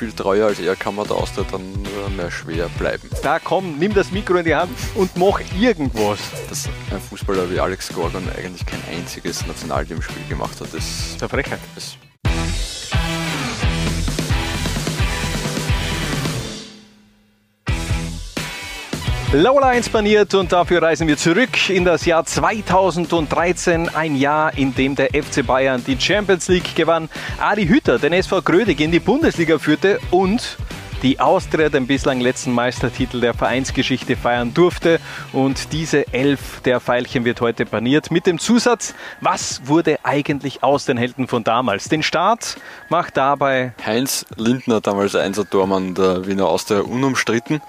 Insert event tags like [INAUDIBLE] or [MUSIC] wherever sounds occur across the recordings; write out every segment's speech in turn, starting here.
viel treuer als er kann man da Austria dann nur mehr schwer bleiben. Da komm, nimm das Mikro in die Hand und mach irgendwas. Dass ein Fußballer wie Alex Gorgon eigentlich kein einziges Nationalteamspiel gemacht hat, ist eine Frechheit. Ist Laula 1 baniert und dafür reisen wir zurück in das Jahr 2013, ein Jahr, in dem der FC Bayern die Champions League gewann, Adi Hütter den SV Grödig in die Bundesliga führte und die Austria den bislang letzten Meistertitel der Vereinsgeschichte feiern durfte. Und diese Elf der Pfeilchen wird heute baniert mit dem Zusatz, was wurde eigentlich aus den Helden von damals? Den Start macht dabei Heinz Lindner, damals Einser Tormann der Wiener Austria, unumstritten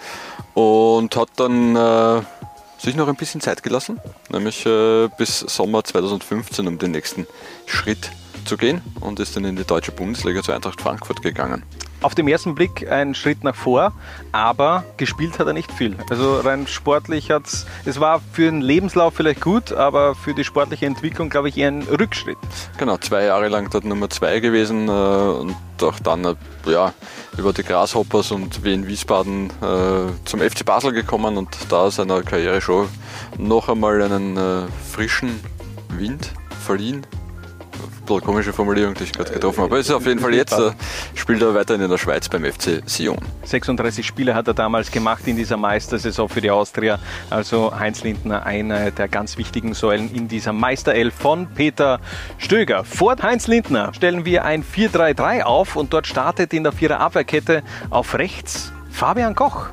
und hat dann äh, sich noch ein bisschen Zeit gelassen, nämlich äh, bis Sommer 2015, um den nächsten Schritt zu gehen und ist dann in die deutsche Bundesliga zu Eintracht Frankfurt gegangen auf den ersten Blick ein Schritt nach vor, aber gespielt hat er nicht viel. Also rein sportlich hat es, es war für den Lebenslauf vielleicht gut, aber für die sportliche Entwicklung glaube ich eher ein Rückschritt. Genau, zwei Jahre lang dort Nummer zwei gewesen äh, und auch dann äh, ja, über die Grasshoppers und Wien Wiesbaden äh, zum FC Basel gekommen und da seiner Karriere schon noch einmal einen äh, frischen Wind verliehen bisschen komische Formulierung, die ich gerade getroffen habe. Aber ist auf jeden Fall jetzt, äh, spielt er weiterhin in der Schweiz beim FC Sion. 36 Spiele hat er damals gemacht in dieser Meistersaison für die Austria. Also Heinz Lindner, einer der ganz wichtigen Säulen in dieser Meisterelf von Peter Stöger. Vor Heinz Lindner stellen wir ein 4-3-3 auf und dort startet in der Vierer Abwehrkette auf rechts Fabian Koch.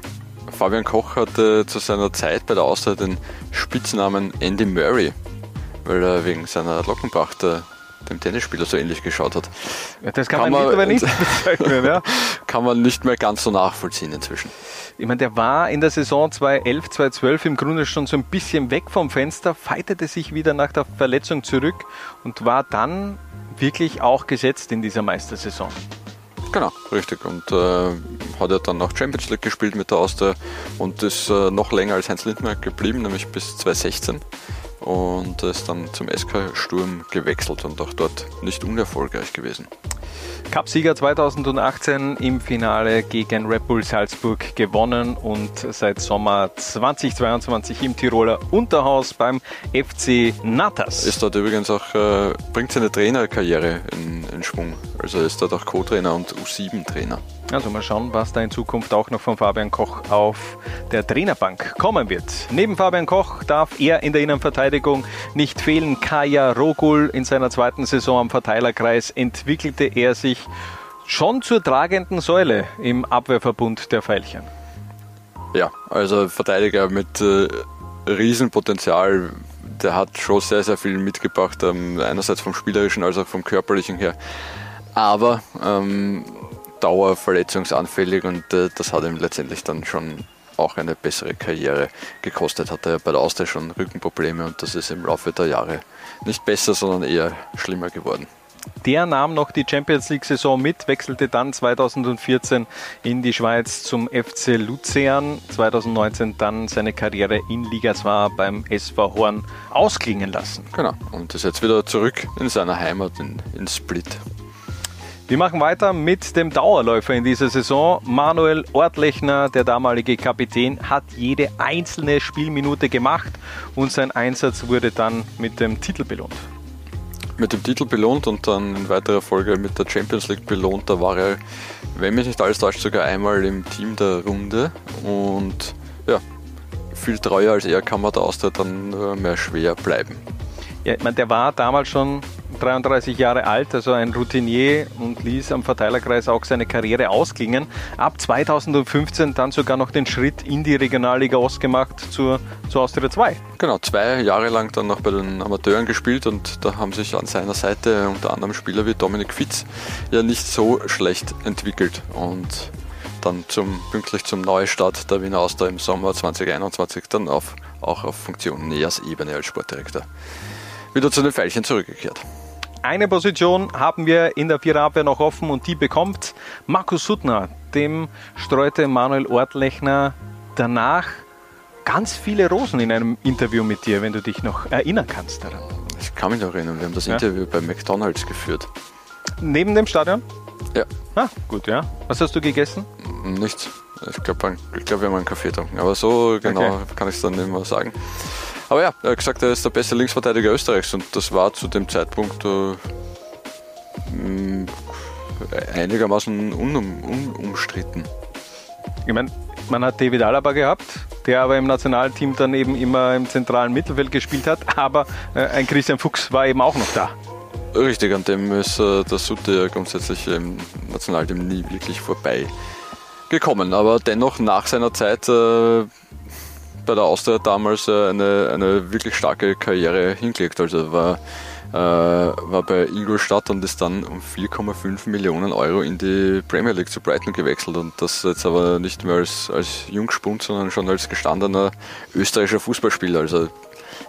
Fabian Koch hatte zu seiner Zeit bei der Austria den Spitznamen Andy Murray, weil er wegen seiner Lockenpracht dem Tennisspieler so ähnlich geschaut hat. Ja, das kann, kann man, man nicht [LAUGHS] bezeichnen. Ja. kann man nicht mehr ganz so nachvollziehen inzwischen. Ich meine, der war in der Saison 2011, 2012 im Grunde schon so ein bisschen weg vom Fenster, feitete sich wieder nach der Verletzung zurück und war dann wirklich auch gesetzt in dieser Meistersaison. Genau, richtig. Und äh, hat er dann noch Champions League gespielt mit der Austria und ist äh, noch länger als Heinz Lindner geblieben, nämlich bis 2016 und ist dann zum SK Sturm gewechselt und auch dort nicht unerfolgreich gewesen. Cupsieger 2018 im Finale gegen Red Bull Salzburg gewonnen und seit Sommer 2022 im Tiroler Unterhaus beim FC Natas. Ist dort übrigens auch, äh, bringt seine Trainerkarriere in, in Schwung. Also ist dort auch Co-Trainer und U7-Trainer. Also mal schauen, was da in Zukunft auch noch von Fabian Koch auf der Trainerbank kommen wird. Neben Fabian Koch darf er in der Innenverteidigung nicht fehlen. Kaya Rogul in seiner zweiten Saison am Verteilerkreis entwickelte er sich schon zur tragenden Säule im Abwehrverbund der Veilchen. Ja, also Verteidiger mit äh, Riesenpotenzial. Der hat schon sehr, sehr viel mitgebracht, ähm, einerseits vom spielerischen als auch vom körperlichen her. Aber ähm, dauerverletzungsanfällig und äh, das hat ihm letztendlich dann schon auch eine bessere Karriere gekostet. Hatte er bei der Austria schon Rückenprobleme und das ist im Laufe der Jahre nicht besser, sondern eher schlimmer geworden. Der nahm noch die Champions League-Saison mit, wechselte dann 2014 in die Schweiz zum FC Luzern, 2019 dann seine Karriere in Liga 2 beim SV Horn ausklingen lassen. Genau, und ist jetzt wieder zurück in seiner Heimat in, in Split. Wir machen weiter mit dem Dauerläufer in dieser Saison. Manuel Ortlechner, der damalige Kapitän, hat jede einzelne Spielminute gemacht und sein Einsatz wurde dann mit dem Titel belohnt. Mit dem Titel belohnt und dann in weiterer Folge mit der Champions League belohnt. Da war er, wenn mich nicht alles täuscht, sogar einmal im Team der Runde und ja, viel treuer als er kann man da Austria dann mehr schwer bleiben. Ja, ich meine, der war damals schon 33 Jahre alt, also ein Routinier und ließ am Verteilerkreis auch seine Karriere ausklingen. Ab 2015 dann sogar noch den Schritt in die Regionalliga Ost gemacht zur, zur Austria 2. Genau, zwei Jahre lang dann noch bei den Amateuren gespielt und da haben sich an seiner Seite unter anderem Spieler wie Dominik Fitz ja nicht so schlecht entwickelt und dann zum, pünktlich zum Neustart der Wiener Austria im Sommer 2021 dann auf, auch auf Funktion Neas Ebene als Sportdirektor wieder zu den Pfeilchen zurückgekehrt. Eine Position haben wir in der Viererabwehr noch offen und die bekommt Markus Suttner. Dem streute Manuel Ortlechner danach ganz viele Rosen in einem Interview mit dir, wenn du dich noch erinnern kannst daran. Ich kann mich noch erinnern, wir haben das ja. Interview bei McDonalds geführt. Neben dem Stadion? Ja. Ah, gut, ja. Was hast du gegessen? Nichts. Ich glaube, glaub, wir haben einen Kaffee getrunken. Aber so genau okay. kann ich es dann nicht mehr sagen. Aber ja, er hat gesagt, er ist der beste Linksverteidiger Österreichs und das war zu dem Zeitpunkt äh, mm, einigermaßen unum, unumstritten. Ich meine, man hat David Alaba gehabt, der aber im Nationalteam dann eben immer im zentralen Mittelfeld gespielt hat, aber äh, ein Christian Fuchs war eben auch noch da. Richtig, an dem ist äh, der Sutte grundsätzlich im Nationalteam nie wirklich vorbei gekommen, aber dennoch nach seiner Zeit äh, bei der Austria damals äh, eine, eine wirklich starke Karriere hingelegt. Also war, äh, war bei Ingolstadt und ist dann um 4,5 Millionen Euro in die Premier League zu Brighton gewechselt und das jetzt aber nicht mehr als, als Jungspund, sondern schon als gestandener österreichischer Fußballspieler. Also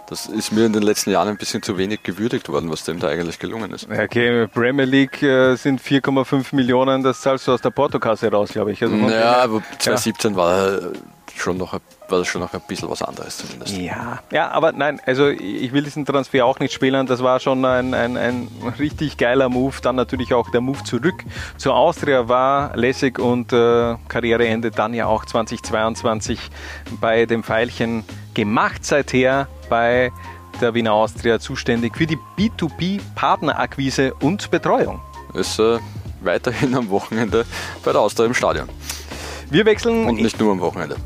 das ist mir in den letzten Jahren ein bisschen zu wenig gewürdigt worden, was dem da eigentlich gelungen ist. Okay, Premier League äh, sind 4,5 Millionen, das zahlst du aus der Portokasse raus, glaube ich. Also ja, aber 2017 ja. war schon noch ein war das schon noch ein bisschen was anderes zumindest. Ja, ja aber nein, also ich will diesen Transfer auch nicht spielen. Das war schon ein, ein, ein richtig geiler Move. Dann natürlich auch der Move zurück zur Austria war lässig und äh, Karriereende dann ja auch 2022 bei dem Pfeilchen gemacht. Seither bei der Wiener Austria zuständig für die B2B-Partnerakquise und Betreuung. Ist äh, weiterhin am Wochenende bei der Austria im Stadion. Wir wechseln. Und nicht nur am Wochenende.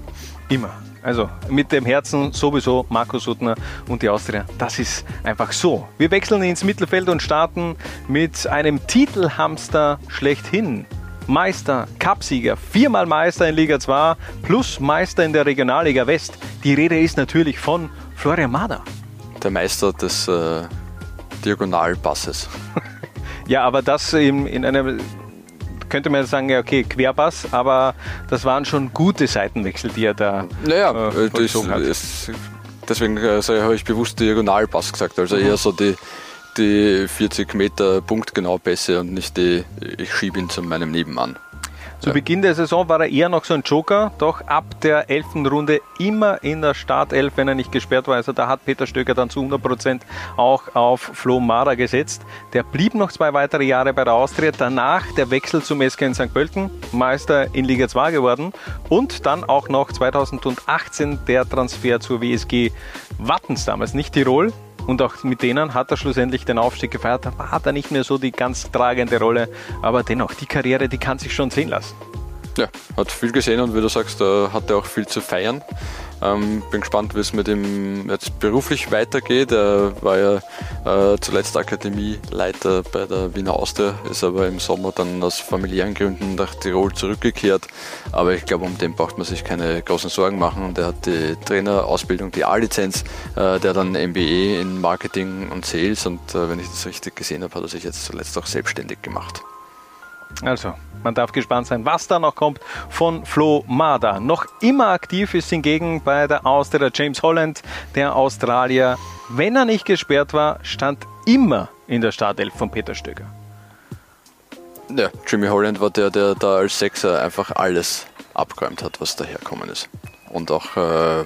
Immer. Also mit dem Herzen sowieso Markus Suttner und die Austria. Das ist einfach so. Wir wechseln ins Mittelfeld und starten mit einem Titelhamster schlechthin. Meister, Cupsieger, viermal Meister in Liga 2 plus Meister in der Regionalliga West. Die Rede ist natürlich von Florian Mader. Der Meister des äh, Diagonalpasses. [LAUGHS] ja, aber das in, in einer könnte man sagen, ja, okay, Querpass, aber das waren schon gute Seitenwechsel, die er da naja, äh, das, hat. Ist, deswegen äh, habe ich bewusst Diagonalpass gesagt, also mhm. eher so die, die 40 Meter punktgenau Pässe und nicht die, ich schiebe ihn zu meinem Nebenmann. Zu Beginn der Saison war er eher noch so ein Joker, doch ab der 11. Runde immer in der Startelf, wenn er nicht gesperrt war. Also da hat Peter Stöger dann zu 100 Prozent auch auf Flo Mara gesetzt. Der blieb noch zwei weitere Jahre bei der Austria. Danach der Wechsel zum SK in St. Pölten, Meister in Liga 2 geworden. Und dann auch noch 2018 der Transfer zur WSG Wattens damals, nicht Tirol, und auch mit denen hat er schlussendlich den Aufstieg gefeiert. Da hat er nicht mehr so die ganz tragende Rolle, aber dennoch, die Karriere, die kann sich schon sehen lassen. Ja, hat viel gesehen und wie du sagst, hat er auch viel zu feiern. Ähm, bin gespannt, wie es mit ihm jetzt beruflich weitergeht. Er war ja äh, zuletzt Akademieleiter bei der Wiener Austria, ist aber im Sommer dann aus familiären Gründen nach Tirol zurückgekehrt. Aber ich glaube, um den braucht man sich keine großen Sorgen machen. Und er hat die Trainerausbildung, die A-Lizenz, äh, der dann MBE in Marketing und Sales. Und äh, wenn ich das richtig gesehen habe, hat er sich jetzt zuletzt auch selbstständig gemacht. Also, man darf gespannt sein, was da noch kommt von Flo Mada. Noch immer aktiv ist hingegen bei der Austria James Holland, der Australier. Wenn er nicht gesperrt war, stand immer in der Startelf von Peter Stöger. Ja, Jimmy Holland war der, der da als Sechser einfach alles abgeräumt hat, was daherkommen ist. Und auch äh,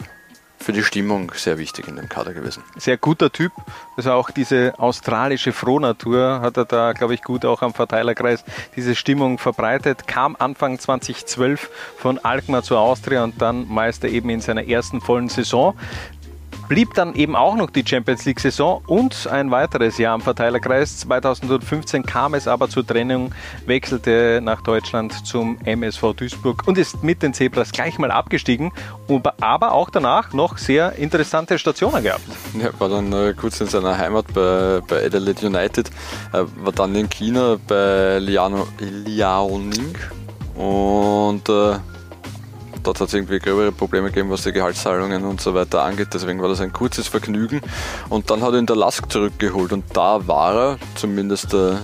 für die Stimmung sehr wichtig in dem Kader gewesen. Sehr guter Typ. Also auch diese australische Frohnatur hat er da, glaube ich, gut auch am Verteilerkreis diese Stimmung verbreitet. Kam Anfang 2012 von Alkmaar zur Austria und dann Meister eben in seiner ersten vollen Saison blieb dann eben auch noch die Champions League-Saison und ein weiteres Jahr am Verteilerkreis. 2015 kam es aber zur Trennung, wechselte nach Deutschland zum MSV Duisburg und ist mit den Zebras gleich mal abgestiegen, aber auch danach noch sehr interessante Stationen gehabt. Ja, war dann äh, kurz in seiner Heimat bei, bei Adelaide United, äh, war dann in China bei Liano, Liaoning und äh, Dort hat es irgendwie gröbere Probleme gegeben, was die Gehaltszahlungen und so weiter angeht. Deswegen war das ein kurzes Vergnügen. Und dann hat ihn der Lask zurückgeholt und da war er zumindest äh,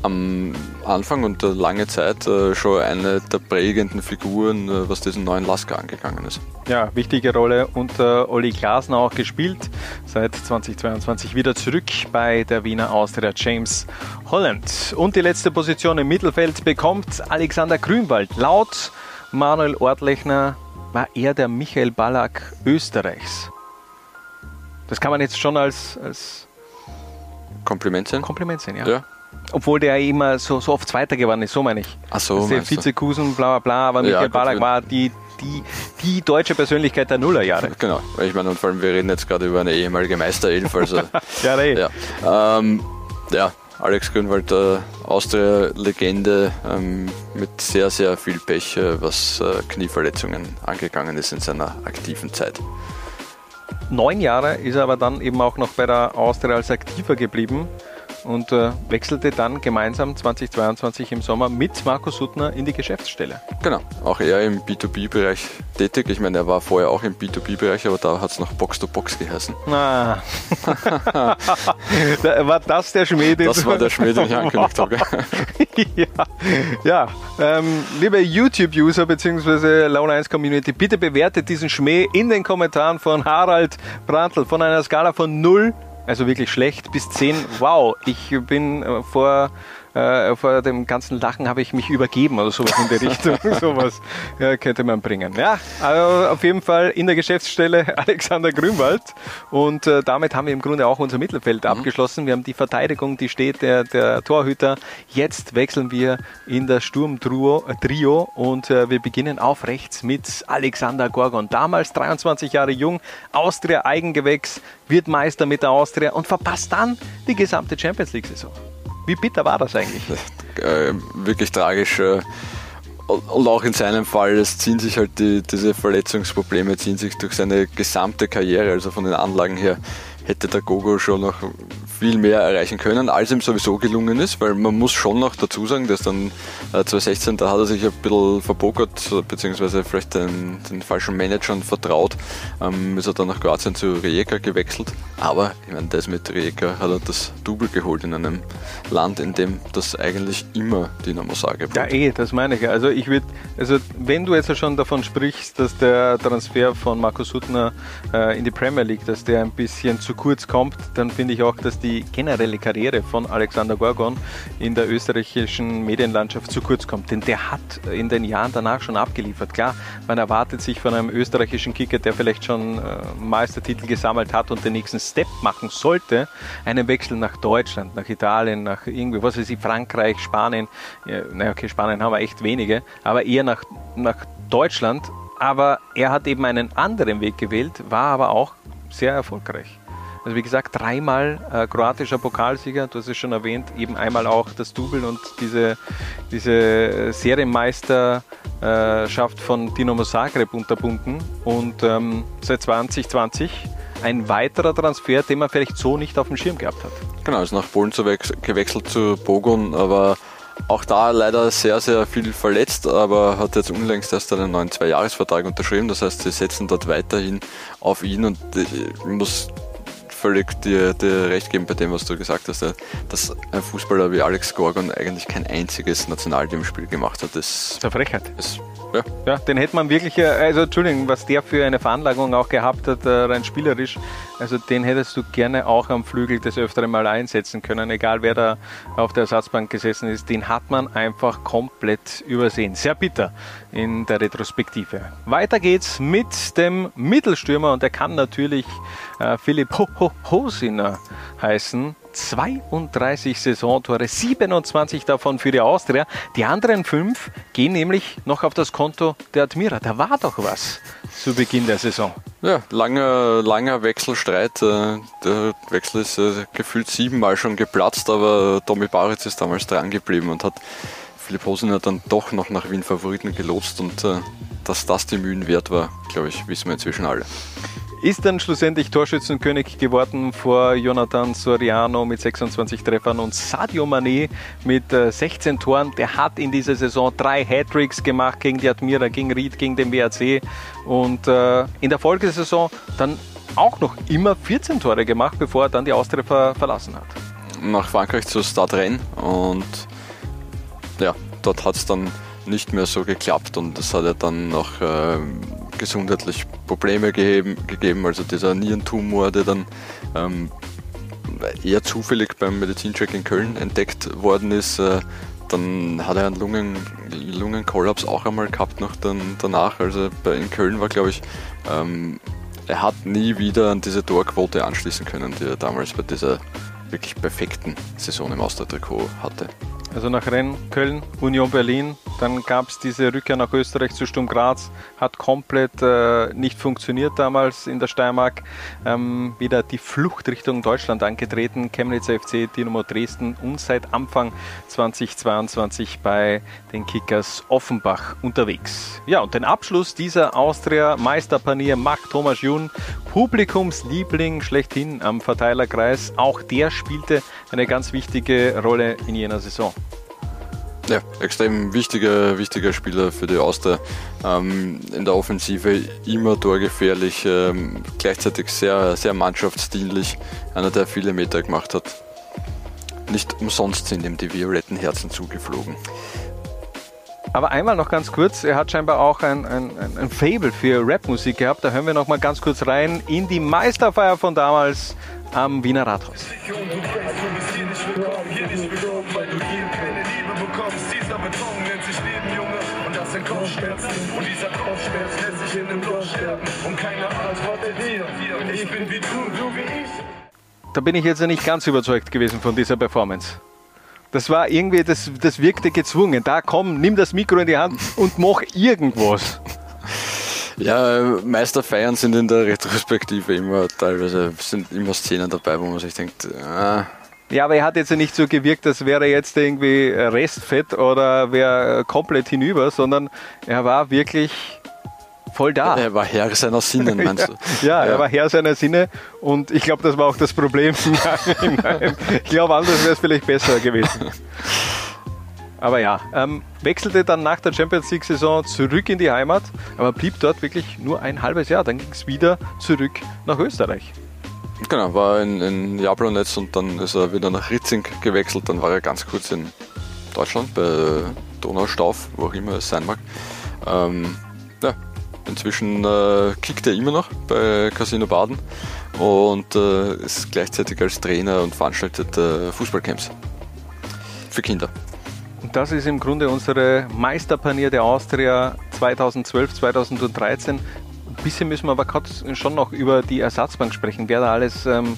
am Anfang und äh, lange Zeit äh, schon eine der prägenden Figuren, äh, was diesen neuen Lasker angegangen ist. Ja, wichtige Rolle unter Olli Glasner auch gespielt. Seit 2022 wieder zurück bei der Wiener Austria James Holland. Und die letzte Position im Mittelfeld bekommt Alexander Grünwald. Laut Manuel Ortlechner war er der Michael Ballack Österreichs. Das kann man jetzt schon als, als Kompliment sehen. Kompliment sehen, ja. ja. obwohl der immer so, so oft Zweiter geworden ist, so meine ich. Ach so, der? Vizekusen, bla bla bla, aber Michael gut, Ballack war die, die, die deutsche Persönlichkeit der Nullerjahre. [LAUGHS] Genau, ich meine, und vor allem, wir reden jetzt gerade über eine ehemalige Meisterelf, also [LAUGHS] Ja, ey. ja. Ähm, ja, Alex Grünwald, äh, Austria-Legende ähm, mit sehr, sehr viel Pech, äh, was äh, Knieverletzungen angegangen ist in seiner aktiven Zeit. Neun Jahre ist er aber dann eben auch noch bei der Austria als Aktiver geblieben und äh, wechselte dann gemeinsam 2022 im Sommer mit Markus Suttner in die Geschäftsstelle. Genau, auch er im B2B-Bereich tätig. Ich meine, er war vorher auch im B2B-Bereich, aber da hat es noch Box-to-Box geheißen. Ah. [LAUGHS] War das der Schmäh, den Das war der Schmäh, den ich [LAUGHS] angekündigt habe. ja, ja. Ähm, liebe YouTube-User bzw. Laune 1 Community, bitte bewertet diesen Schmäh in den Kommentaren von Harald Brandl von einer Skala von 0, also wirklich schlecht, bis 10. Wow, ich bin äh, vor, äh, vor dem ganzen Lachen habe ich mich übergeben oder sowas in die Richtung. [LAUGHS] sowas ja, könnte man bringen. Ja, also auf jeden Fall in der Geschäftsstelle [LAUGHS] Alexander Grünwald und äh, damit haben wir im Grunde auch unser Mittelfeld abgeschlossen. Wir haben die Verteidigung, die steht der, der Torhüter. Jetzt wechseln wir in das Sturmtrio äh, Trio und äh, wir beginnen auf rechts mit Alexander Gorgon. Damals 23 Jahre jung, Austria Eigengewächs, wird Meister mit der Austria und verpasst dann die gesamte Champions League-Saison. Wie bitter war das eigentlich? [LAUGHS] äh, wirklich tragisch. Äh, und auch in seinem Fall, es ziehen sich halt die, diese Verletzungsprobleme ziehen sich durch seine gesamte Karriere, also von den Anlagen her hätte der Gogo schon noch viel mehr erreichen können, als ihm sowieso gelungen ist, weil man muss schon noch dazu sagen, dass dann äh, 2016, da hat er sich ein bisschen verbokert, beziehungsweise vielleicht den, den falschen Managern vertraut, ähm, ist er dann nach Kroatien zu Rijeka gewechselt, aber ich meine, das mit Rijeka hat er das Double geholt in einem Land, in dem das eigentlich immer Dynamo Zagreb Ja, eh, das meine ich. Also ich würde, also wenn du jetzt schon davon sprichst, dass der Transfer von Markus Suttner äh, in die Premier League, dass der ein bisschen zu kurz kommt, dann finde ich auch, dass die generelle Karriere von Alexander Gorgon in der österreichischen Medienlandschaft zu kurz kommt. Denn der hat in den Jahren danach schon abgeliefert. Klar, man erwartet sich von einem österreichischen Kicker, der vielleicht schon äh, Meistertitel gesammelt hat und den nächsten Step machen sollte, einen Wechsel nach Deutschland, nach Italien, nach irgendwie, was weiß ich, Frankreich, Spanien. Ja, naja, okay, Spanien haben wir echt wenige, aber eher nach, nach Deutschland. Aber er hat eben einen anderen Weg gewählt, war aber auch sehr erfolgreich. Also wie gesagt, dreimal äh, kroatischer Pokalsieger, du hast es schon erwähnt, eben einmal auch das Double und diese, diese Serienmeisterschaft von Dinamo Zagreb unterbunden. Und ähm, seit 2020 ein weiterer Transfer, den man vielleicht so nicht auf dem Schirm gehabt hat. Genau, ist nach Polen zu gewechselt zu Bogun, aber auch da leider sehr, sehr viel verletzt, aber hat jetzt unlängst erst einen neuen Zweijahresvertrag unterschrieben. Das heißt, sie setzen dort weiterhin auf ihn und ich muss völlig dir, dir recht geben bei dem, was du gesagt hast, dass ein Fußballer wie Alex Gorgon eigentlich kein einziges Nationalteamspiel gemacht hat. Das ist eine Frechheit. ist, ja, Ja, den hätte man wirklich, äh, also Entschuldigung, was der für eine Veranlagung auch gehabt hat, äh, rein spielerisch, also den hättest du gerne auch am Flügel des Öfteren mal einsetzen können, egal wer da auf der Ersatzbank gesessen ist, den hat man einfach komplett übersehen. Sehr bitter in der Retrospektive. Weiter geht's mit dem Mittelstürmer und der kann natürlich äh, Philipp Ho Ho Hosiner heißen. 32 Saisontore, 27 davon für die Austria. Die anderen fünf gehen nämlich noch auf das Konto der Admira. Da war doch was zu Beginn der Saison. Ja, langer, langer Wechselstreit. Äh, Der Wechsel ist äh, gefühlt siebenmal schon geplatzt, aber Tommy Baritz ist damals dran geblieben und hat Philipp Hosiner dann doch noch nach Wien Favoriten gelotst und dass das die Mühen wert war, glaube ich, wissen wir inzwischen alle. Ist dann schlussendlich Torschützenkönig geworden vor Jonathan Soriano mit 26 Treffern und Sadio Mané mit äh, 16 Toren. Der hat in dieser Saison drei Hattricks gemacht gegen die Admira, gegen Ried, gegen den WRC und äh, in der Folgesaison dann auch noch immer 14 Tore gemacht, bevor er dann die Austria ver verlassen hat. Nach Frankreich zu Stade Rennes und ja, dort hat es dann nicht mehr so geklappt und es hat ja dann noch ähm, gesundheitlich Probleme gegeben, gegeben, also dieser Nierentumor, der dann ähm, eher zufällig beim Medizincheck in Köln entdeckt worden ist. Äh, dann hat er einen Lungen, Lungenkollaps auch einmal gehabt noch dann, danach. Also in Köln war, glaube ich, ähm, er hat nie wieder an diese Torquote anschließen können, die er damals bei dieser wirklich perfekten Saison im Austria-Trikot hatte. Also nach Rennes, Köln, Union Berlin, dann gab es diese Rückkehr nach Österreich zu Sturm Graz, hat komplett äh, nicht funktioniert damals in der Steiermark. Ähm, wieder die Flucht Richtung Deutschland angetreten, Chemnitz FC, Dynamo Dresden und seit Anfang 2022 bei den Kickers Offenbach unterwegs. Ja, und den Abschluss dieser Austria-Meisterpanier macht Thomas Jun, Publikumsliebling schlechthin am Verteilerkreis. Auch der spielte eine ganz wichtige Rolle in jener Saison. Ja, extrem wichtiger, wichtiger Spieler für die Auster. Ähm, in der Offensive immer torgefährlich, ähm, gleichzeitig sehr, sehr mannschaftsdienlich. Einer, der viele Meter gemacht hat. Nicht umsonst sind ihm die violetten Herzen zugeflogen. Aber einmal noch ganz kurz, er hat scheinbar auch ein, ein, ein Fable für Rapmusik gehabt. Da hören wir noch mal ganz kurz rein in die Meisterfeier von damals am Wiener Rathaus. Da bin ich jetzt ja nicht ganz überzeugt gewesen von dieser Performance. Das war irgendwie, das, das wirkte gezwungen. Da komm, nimm das Mikro in die Hand und mach irgendwas. Ja, Meisterfeiern sind in der Retrospektive immer teilweise sind immer Szenen dabei, wo man sich denkt, ah, ja, aber er hat jetzt nicht so gewirkt, als wäre er jetzt irgendwie Restfett oder wäre komplett hinüber, sondern er war wirklich voll da. Er war Herr seiner Sinne, [LAUGHS] meinst du? ja, ja, er war Herr seiner Sinne und ich glaube, das war auch das Problem. [LAUGHS] ich glaube, anders wäre es vielleicht besser gewesen. Aber ja, ähm, wechselte dann nach der Champions League-Saison zurück in die Heimat, aber blieb dort wirklich nur ein halbes Jahr. Dann ging es wieder zurück nach Österreich. Genau, war in, in Jablonetz und dann ist er wieder nach Ritzing gewechselt. Dann war er ganz kurz in Deutschland bei Donaustauf, wo auch immer es sein mag. Ähm, ja, inzwischen äh, kickt er immer noch bei Casino Baden und äh, ist gleichzeitig als Trainer und veranstaltet äh, Fußballcamps für Kinder. Und das ist im Grunde unsere Meisterpanier der Austria 2012, 2013 bisschen müssen wir aber schon noch über die Ersatzbank sprechen, wer da alles ähm,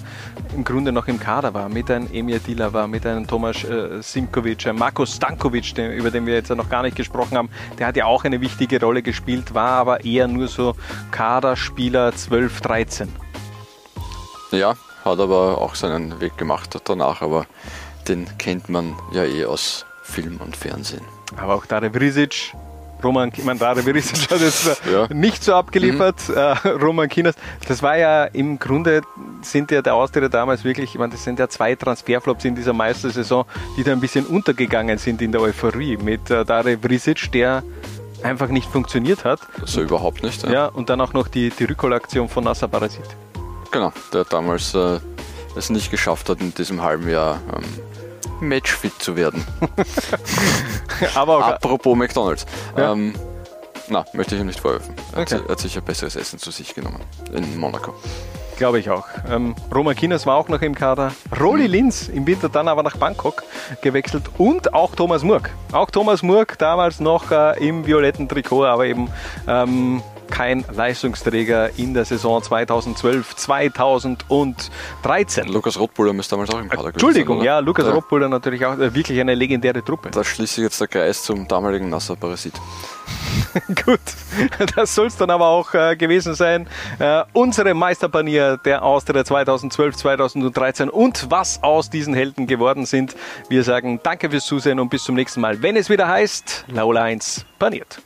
im Grunde noch im Kader war. Mit einem Emir Dilava, mit einem Tomasz äh, Simkovic, einem Marko Stankovic, den, über den wir jetzt noch gar nicht gesprochen haben. Der hat ja auch eine wichtige Rolle gespielt, war aber eher nur so Kaderspieler 12, 13. Ja, hat aber auch seinen Weg gemacht danach, aber den kennt man ja eh aus Film und Fernsehen. Aber auch Dare Vrisic, Roman Mandare Berisic hat jetzt ja. nicht so abgeliefert. Mhm. Äh, Roman Kinas, das war ja im Grunde sind ja der Austria damals wirklich, ich meine, das sind ja zwei Transferflops in dieser Meistersaison, die da ein bisschen untergegangen sind in der Euphorie mit äh, Dare Vrisic, der einfach nicht funktioniert hat. So überhaupt nicht. Ja, ja und dann auch noch die, die Rückholaktion von Nasser Parasit. Genau, der damals äh, es nicht geschafft hat in diesem halben Jahr ähm, matchfit zu werden. [LAUGHS] Aber Apropos McDonalds. Ja. Ähm, na, möchte ich ihm nicht vorwerfen. Er okay. hat, sicher besseres Essen zu sich genommen in Monaco. Glaube ich auch. Ähm, Roma Kinas war auch noch im Kader. Roli mhm. Linz im Winter dann aber nach Bangkok gewechselt und auch Thomas Murk. Auch Thomas Murk damals noch äh, im violetten Trikot, aber eben ähm, kein Leistungsträger in der Saison 2012, 2013. Lukas Rothbuller ist damals auch im Kader Entschuldigung, ja, Lukas ja. Rothbuller natürlich auch äh, wirklich eine legendäre Truppe. Da schließe ich jetzt der Kreis zum damaligen Nasser Parasit. [LAUGHS] Gut, das soll es dann aber auch äh, gewesen sein. Äh, unsere Meisterpanier der Austria 2012, 2013 und was aus diesen Helden geworden sind. Wir sagen danke fürs Zusehen und bis zum nächsten Mal, wenn es wieder heißt Laula 1 paniert.